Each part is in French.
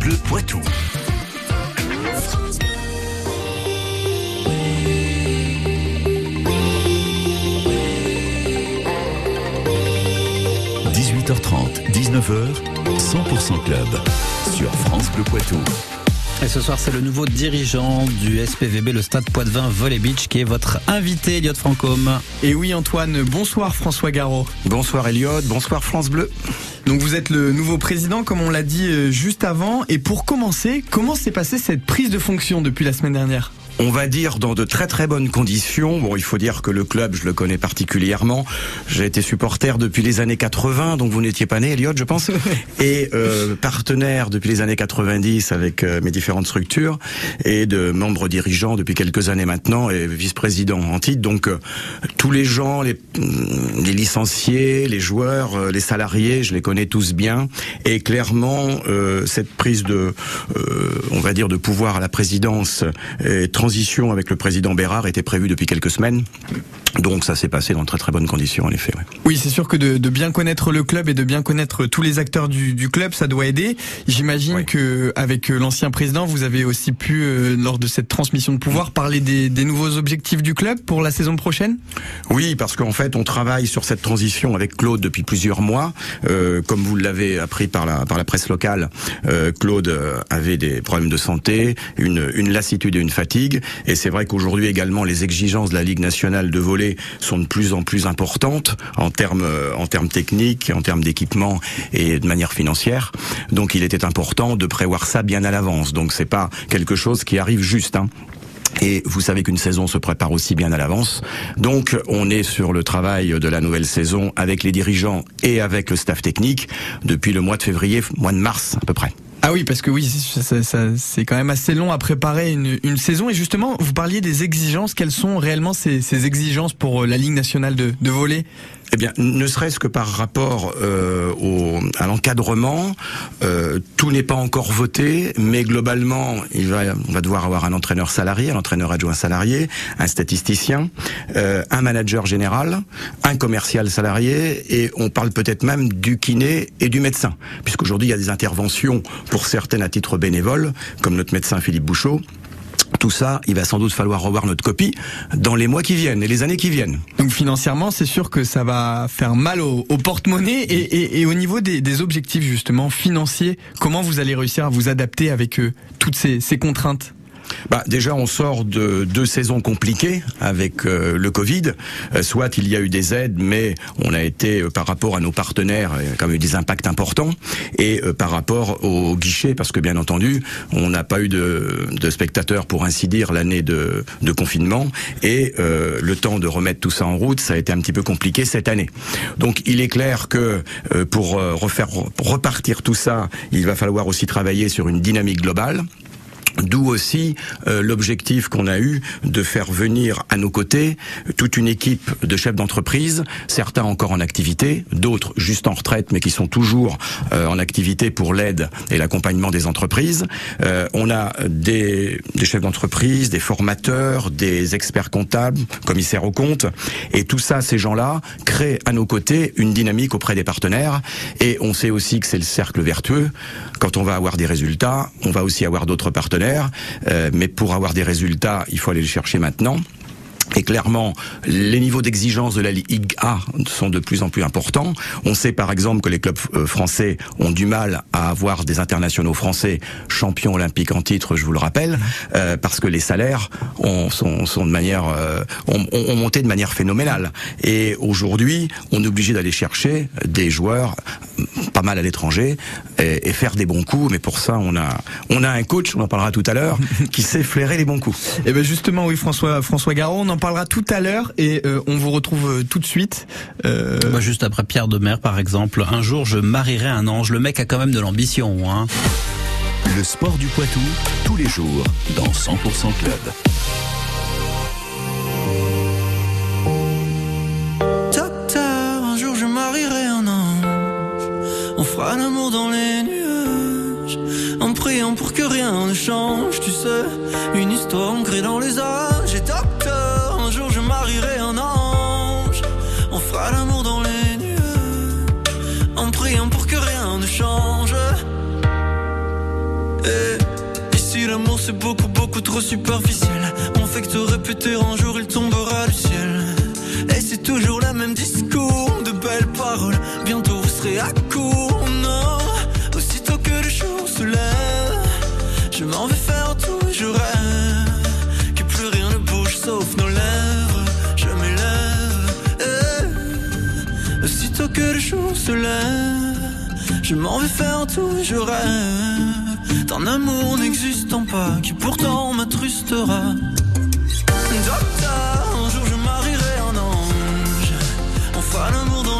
Bleu Poitou. – 18h30, 19h, 100% Club sur France Bleu Poitou. Et ce soir, c'est le nouveau dirigeant du SPVB, le Stade Poitvin Volley Beach, qui est votre invité, Elliot Francom. Et oui, Antoine, bonsoir François Garot. Bonsoir Elliot, bonsoir France Bleu. Donc vous êtes le nouveau président, comme on l'a dit euh, juste avant. Et pour commencer, comment s'est passée cette prise de fonction depuis la semaine dernière? On va dire dans de très très bonnes conditions. Bon, il faut dire que le club, je le connais particulièrement. J'ai été supporter depuis les années 80, donc vous n'étiez pas né, Elliot, je pense. et euh, partenaire depuis les années 90 avec euh, mes différentes structures et de membre dirigeant depuis quelques années maintenant et vice-président en titre. Donc euh, tous les gens, les, mm, les, licenciés, les joueurs, euh, les salariés, je les connais tous bien. Et clairement, cette prise de, on va dire, de pouvoir à la présidence est transition avec le président Bérard était prévue depuis quelques semaines. Donc ça s'est passé dans de très très bonnes conditions en effet. Oui, c'est sûr que de, bien connaître le club et de bien connaître tous les acteurs du, club, ça doit aider. J'imagine que avec euh, l'ancien président, vous avez aussi pu euh, lors de cette transmission de pouvoir parler des, nouveaux objectifs du club pour la saison prochaine? Oui, parce qu'en fait, on travaille sur cette transition avec Claude depuis plusieurs mois. Euh, comme vous l'avez appris par la par la presse locale, Claude avait des problèmes de santé, une, une lassitude et une fatigue. Et c'est vrai qu'aujourd'hui également, les exigences de la Ligue nationale de volley sont de plus en plus importantes en termes en termes techniques, en termes d'équipement et de manière financière. Donc il était important de prévoir ça bien à l'avance. Donc c'est pas quelque chose qui arrive juste. Hein. Et vous savez qu'une saison se prépare aussi bien à l'avance. Donc on est sur le travail de la nouvelle saison avec les dirigeants et avec le staff technique depuis le mois de février, mois de mars à peu près. Ah oui, parce que oui, c'est quand même assez long à préparer une, saison. Et justement, vous parliez des exigences. Quelles sont réellement ces, exigences pour euh, la Ligue nationale de, de volley? Eh bien, ne serait-ce que par rapport euh, à l'encadrement, euh, tout n'est pas encore voté, mais globalement, il va, on va devoir avoir un entraîneur salarié, un entraîneur adjoint salarié, un statisticien, euh, un manager général, un commercial salarié, et on parle peut-être même du kiné et du médecin, puisqu'aujourd'hui il y a des interventions pour certaines à titre bénévole, comme notre médecin Philippe Bouchot, tout ça, il va sans doute falloir revoir notre copie dans les mois qui viennent et les années qui viennent. Donc financièrement, c'est sûr que ça va faire mal au, porte-monnaie et, au niveau des, objectifs justement financiers, comment vous allez réussir à vous adapter avec euh, toutes ces contraintes? Bah, Déjà, on sort de deux saisons compliquées avec euh, le Covid. Euh, soit il y a eu des aides, mais on a été, euh, par rapport à nos partenaires, quand même eu des impacts importants. Et par rapport au guichet, parce que bien entendu, on n'a pas eu de, spectateurs, pour ainsi dire, l'année de, de, confinement. Et le temps de remettre tout ça en route, ça a été un petit peu compliqué cette année. Donc il est clair que pour refaire repartir tout ça, il va falloir aussi travailler sur une dynamique globale. D'où aussi euh, l'objectif qu'on a eu de faire venir à nos côtés toute une équipe de chefs d'entreprise, certains encore en activité, d'autres juste en retraite mais qui sont toujours euh, en activité pour l'aide et l'accompagnement des entreprises. Euh, on a des, des chefs d'entreprise, des formateurs, des experts comptables, commissaires aux comptes, et tout ça, ces gens-là créent à nos côtés une dynamique auprès des partenaires. Et on sait aussi que c'est le cercle vertueux. Quand on va avoir des résultats, on va aussi avoir d'autres partenaires euh, mais pour avoir des résultats, il faut aller les chercher maintenant. Et clairement, les niveaux d'exigence de la Ligue A sont de plus en plus importants. On sait par exemple que les clubs euh, français ont du mal à avoir des internationaux français champions olympiques en titre, je vous le rappelle, euh, parce que les salaires ont, sont, sont, de manière euh, ont, ont, monté de manière phénoménale. Et aujourd'hui, on est obligé d'aller chercher des joueurs pas mal à l'étranger et, et, faire des bons coups. Mais pour ça, on a on a un coach, on en parlera tout à l'heure, qui sait flairer les bons coups. Et eh ben justement, oui, François François Garon, on parlera tout à l'heure et euh, on vous retrouve euh, tout de suite. Euh... Bah, juste après Pierre de Mer, par exemple. Un jour, je marierai un ange. Le mec a quand même de l'ambition. Hein. Le sport du Poitou, tous les jours, dans 100% Club. Docteur, un jour je marierai un ange. On fera l'amour dans les nuages. En priant pour que rien ne change, tu sais. Trop superficiel. On fait que répéter un jour il tombera du ciel. Et c'est toujours le même discours, de belles paroles. Bientôt vous serez à court, non. Aussitôt que le jour se lève, je m'en vais faire tout, je rêve. Que plus rien ne bouge sauf nos lèvres. Je m'élève. eh. Aussitôt que le jour se lève, je m'en vais faire tout, je rêve. D'un amour n'existant pas, qui pourtant m'attrustera. Docteur, un jour je marierai un ange. Fera l'amour dans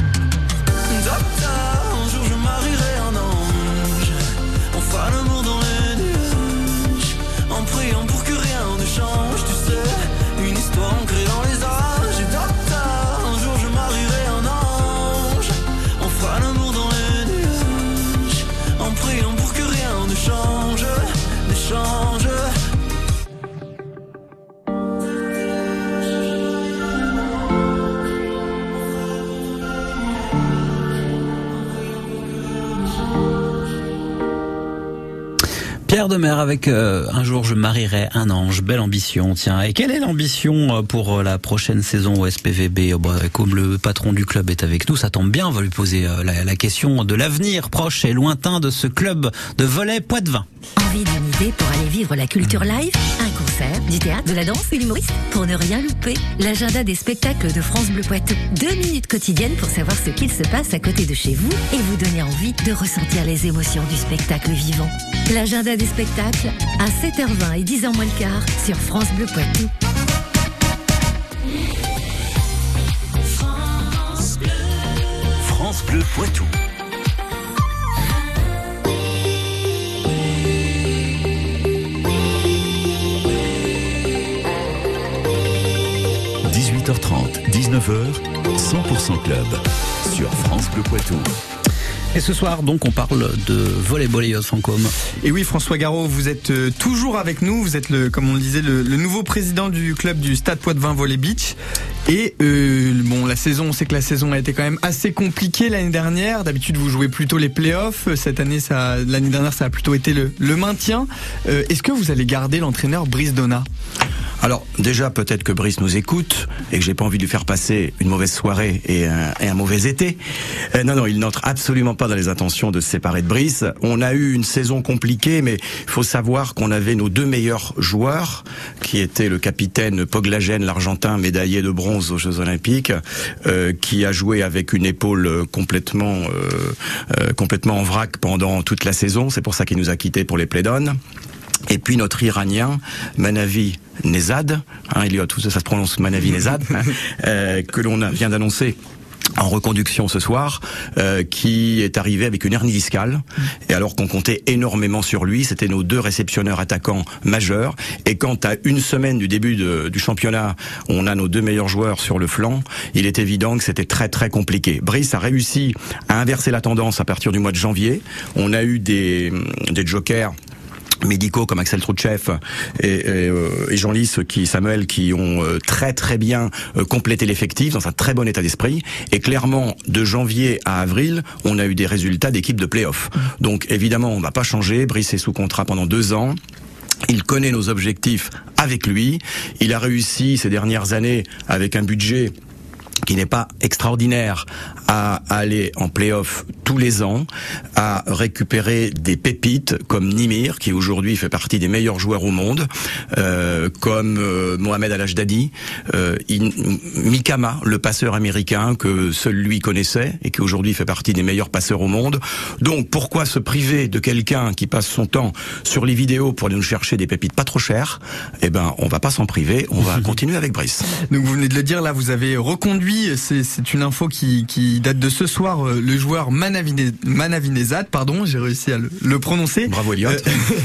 Pierre de Mer avec euh, Un jour je marierai un ange, belle ambition, tiens. Et quelle est l'ambition euh, pour euh, la prochaine saison au SPVB Oh, bah, Comme le patron du club est avec nous, ça tombe bien, on va lui poser la, la question de l'avenir proche et lointain de ce club de volet Poitevin. Envie d'une idée pour aller vivre la culture live? Un concert, du théâtre, de la danse, une humoriste? Pour ne rien louper, l'agenda des spectacles de France Bleu Poitou. Deux minutes quotidiennes pour savoir ce qu'il se passe à côté de chez vous et vous donner envie de ressentir les émotions du spectacle vivant. L'agenda des spectacles à 7h20 et 10h moins le quart sur France Bleu Poitou. France Bleu Poitou. – 18h30, 19h, 100% Club sur France Bleu Poitou. Et ce soir, donc, on parle de volleyball et Yos Fancom. Et oui, François Garot, vous êtes euh, toujours avec nous. Vous êtes, le, comme on le disait, le, le nouveau président du club du Stade Poitvin Volley Beach. Et euh, bon, la saison, on sait que la saison a été quand même assez compliquée l'année dernière. D'habitude, vous jouez plutôt les playoffs. Cette année, ça, l'année dernière, ça a plutôt été le, le maintien. Euh, Est-ce que vous allez garder l'entraîneur Brice Donat Alors déjà peut-être que Brice nous écoute et que j'ai pas envie de lui faire passer une mauvaise soirée et un, mauvais été. Euh, non non, il n'entre absolument pas dans les intentions de se séparer de Brice. On a eu une saison compliquée, mais faut savoir qu'on avait nos deux meilleurs joueurs, qui étaient le capitaine Poglagen, l'Argentin, médaillé de bronze aux Jeux Olympiques, euh, qui a joué avec une épaule euh, complètement euh, complètement en vrac pendant toute la saison. C'est pour ça qu'il nous a quittés pour les Playdon. Et puis notre Iranien, Manavi Nezad, hein, il y a tout ça, se prononce Manavi Nezad, hein, que l'on vient d'annoncer en reconduction ce soir, euh, qui est arrivé avec une hernie discale. Et alors qu'on comptait énormément sur lui, c'était nos deux réceptionneurs attaquants majeurs. Et quand à une semaine du début de- du championnat, on a nos deux meilleurs joueurs sur le flanc, il est évident que c'était très très compliqué. Brice a réussi à inverser la tendance à partir du mois de janvier. On a eu des, des jokers médicaux comme Axel Troutchev et, et, euh, Jean Lys qui Samuel qui ont euh, très très bien euh, complété l'effectif dans un très bon état d'esprit. Et clairement de janvier à avril on a eu des résultats d'équipe de play-off. Donc évidemment on va pas changer. Brice est sous contrat pendant deux ans. Il connaît nos objectifs avec lui. Il a réussi ces dernières années avec un budget qui n'est pas extraordinaire, à aller en play-off tous les ans, à récupérer des pépites comme Nimir, qui aujourd'hui fait partie des meilleurs joueurs au monde, euh, comme euh, Mohamed Al-Ajdadi, euh, Mikama, le passeur américain que seul lui connaissait et qui aujourd'hui fait partie des meilleurs passeurs au monde. Donc pourquoi se priver de quelqu'un qui passe son temps sur les vidéos pour aller nous chercher des pépites pas trop chères? Eh ben, on va pas s'en priver, on va continuer avec Brice. Donc vous venez de le dire, là vous avez reconduit, c'est une info qui, qui, date de ce soir, euh, le joueur Manavinezad, pardon, j'ai réussi à le, prononcer. Bravo Elliot. Euh,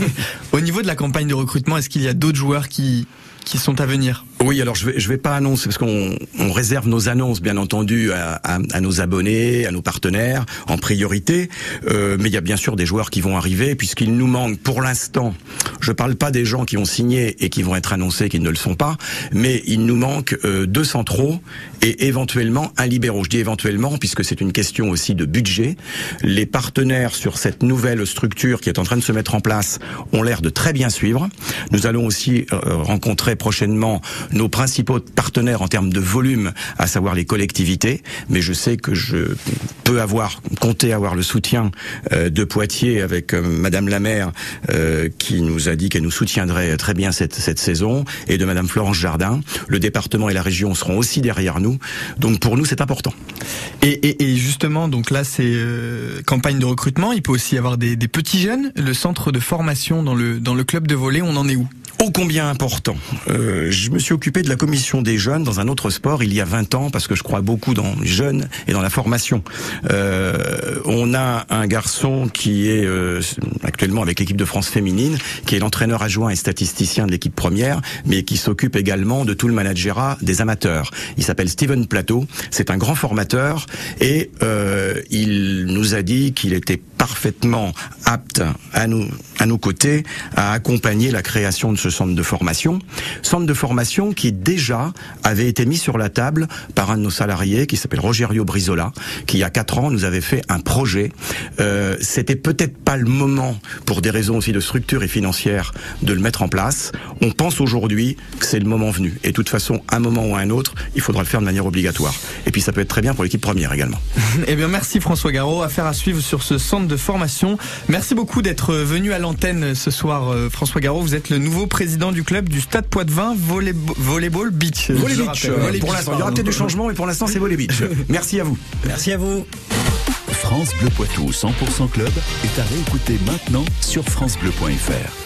au niveau de la campagne de recrutement, est-ce qu'il y a d'autres joueurs qui, qui sont à venir? Oui, alors je vais je vais pas annoncer parce qu'on on réserve nos annonces bien entendu à, à, à, nos abonnés, à nos partenaires en priorité. Euh, mais il y a bien sûr des joueurs qui vont arriver puisqu'il nous manque pour l'instant. Je parle pas des gens qui ont signé et qui vont être annoncés qui ne le sont pas, mais il nous manque euh, deux centraux et éventuellement un libéraux. Je dis éventuellement puisque c'est une question aussi de budget. Les partenaires sur cette nouvelle structure qui est en train de se mettre en place ont l'air de très bien suivre. Nous allons aussi euh, rencontrer prochainement nos principaux partenaires en termes de volume, à savoir les collectivités. Mais je sais que je peux avoir compter avoir le soutien euh, de Poitiers avec euh, Madame la maire euh, qui nous a dit qu'elle nous soutiendrait très bien cette, cette saison et de Madame Florence Jardin. Le département et la région seront aussi derrière nous. Donc pour nous c'est important. Et, justement donc là c'est campagne de recrutement. Il peut aussi y avoir des, des petits jeunes. Le centre de formation dans le dans le club de volley, on en est où? Ô combien important. Euh, je me suis occupé de la commission des jeunes dans un autre sport il y a 20 ans parce que je crois beaucoup dans les jeunes et dans la formation. Euh, on a un garçon qui est euh, actuellement avec l'équipe de France féminine, qui est l'entraîneur adjoint et statisticien de l'équipe première, mais qui s'occupe également de tout le managerat des amateurs. Il s'appelle Steven Plateau, c'est un grand formateur et euh, il nous a dit qu'il était parfaitement apte à nous à nos côtés à accompagner la création de ce centre de formation, centre de formation qui déjà avait été mis sur la table par un de nos salariés qui s'appelle Rogerio Brizola, qui il y a quatre ans nous avait fait un projet. Euh, C'était peut-être pas le moment, pour des raisons aussi de structure et financière, de le mettre en place. On pense aujourd'hui que c'est le moment venu. Et de toute façon, un moment ou un autre, il faudra le faire de manière obligatoire. Et puis ça peut être très bien pour l'équipe première également. eh bien, merci François Garot. Affaire à suivre sur ce centre de formation. Merci beaucoup d'être venu à l'antenne ce soir, euh, François Garot. Vous êtes le nouveau président du club du Stade Poitvin volley, Volleyball Beach. Volley Beach. pour l'instant, il y aura peut-être du changement, mais pour l'instant, c'est Volley Beach. Merci à vous. Merci à vous. France Bleu Poitou 100% Club est à réécouter maintenant sur FranceBleu.fr.